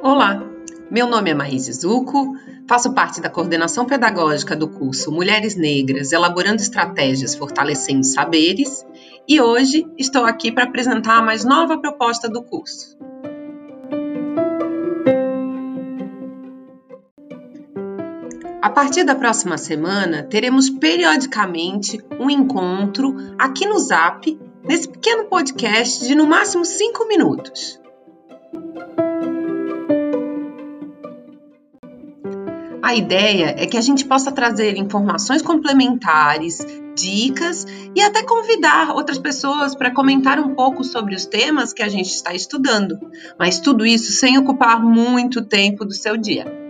Olá, meu nome é Maíse Zuco, faço parte da coordenação pedagógica do curso Mulheres Negras Elaborando Estratégias Fortalecendo Saberes e hoje estou aqui para apresentar a mais nova proposta do curso. A partir da próxima semana, teremos periodicamente um encontro aqui no Zap, nesse pequeno podcast de no máximo 5 minutos. A ideia é que a gente possa trazer informações complementares, dicas e até convidar outras pessoas para comentar um pouco sobre os temas que a gente está estudando, mas tudo isso sem ocupar muito tempo do seu dia.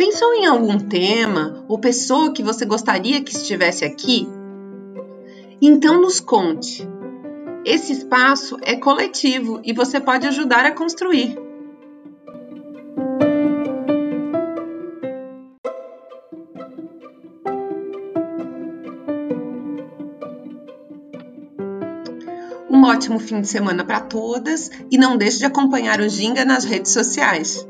Pensou em algum tema ou pessoa que você gostaria que estivesse aqui? Então nos conte. Esse espaço é coletivo e você pode ajudar a construir. Um ótimo fim de semana para todas e não deixe de acompanhar o Ginga nas redes sociais.